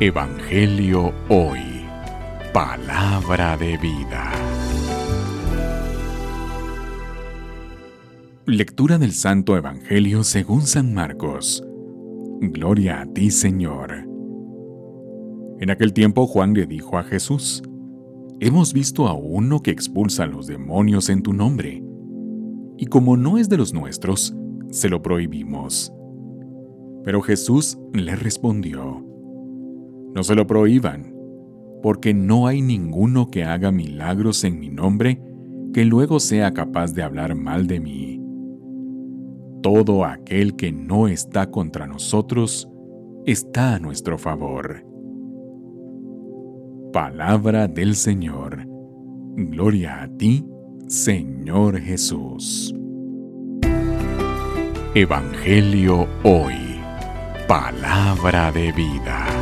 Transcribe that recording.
Evangelio Hoy. Palabra de vida. Lectura del Santo Evangelio según San Marcos. Gloria a ti, Señor. En aquel tiempo Juan le dijo a Jesús, Hemos visto a uno que expulsa a los demonios en tu nombre, y como no es de los nuestros, se lo prohibimos. Pero Jesús le respondió, no se lo prohíban, porque no hay ninguno que haga milagros en mi nombre que luego sea capaz de hablar mal de mí. Todo aquel que no está contra nosotros está a nuestro favor. Palabra del Señor. Gloria a ti, Señor Jesús. Evangelio hoy. Palabra de vida.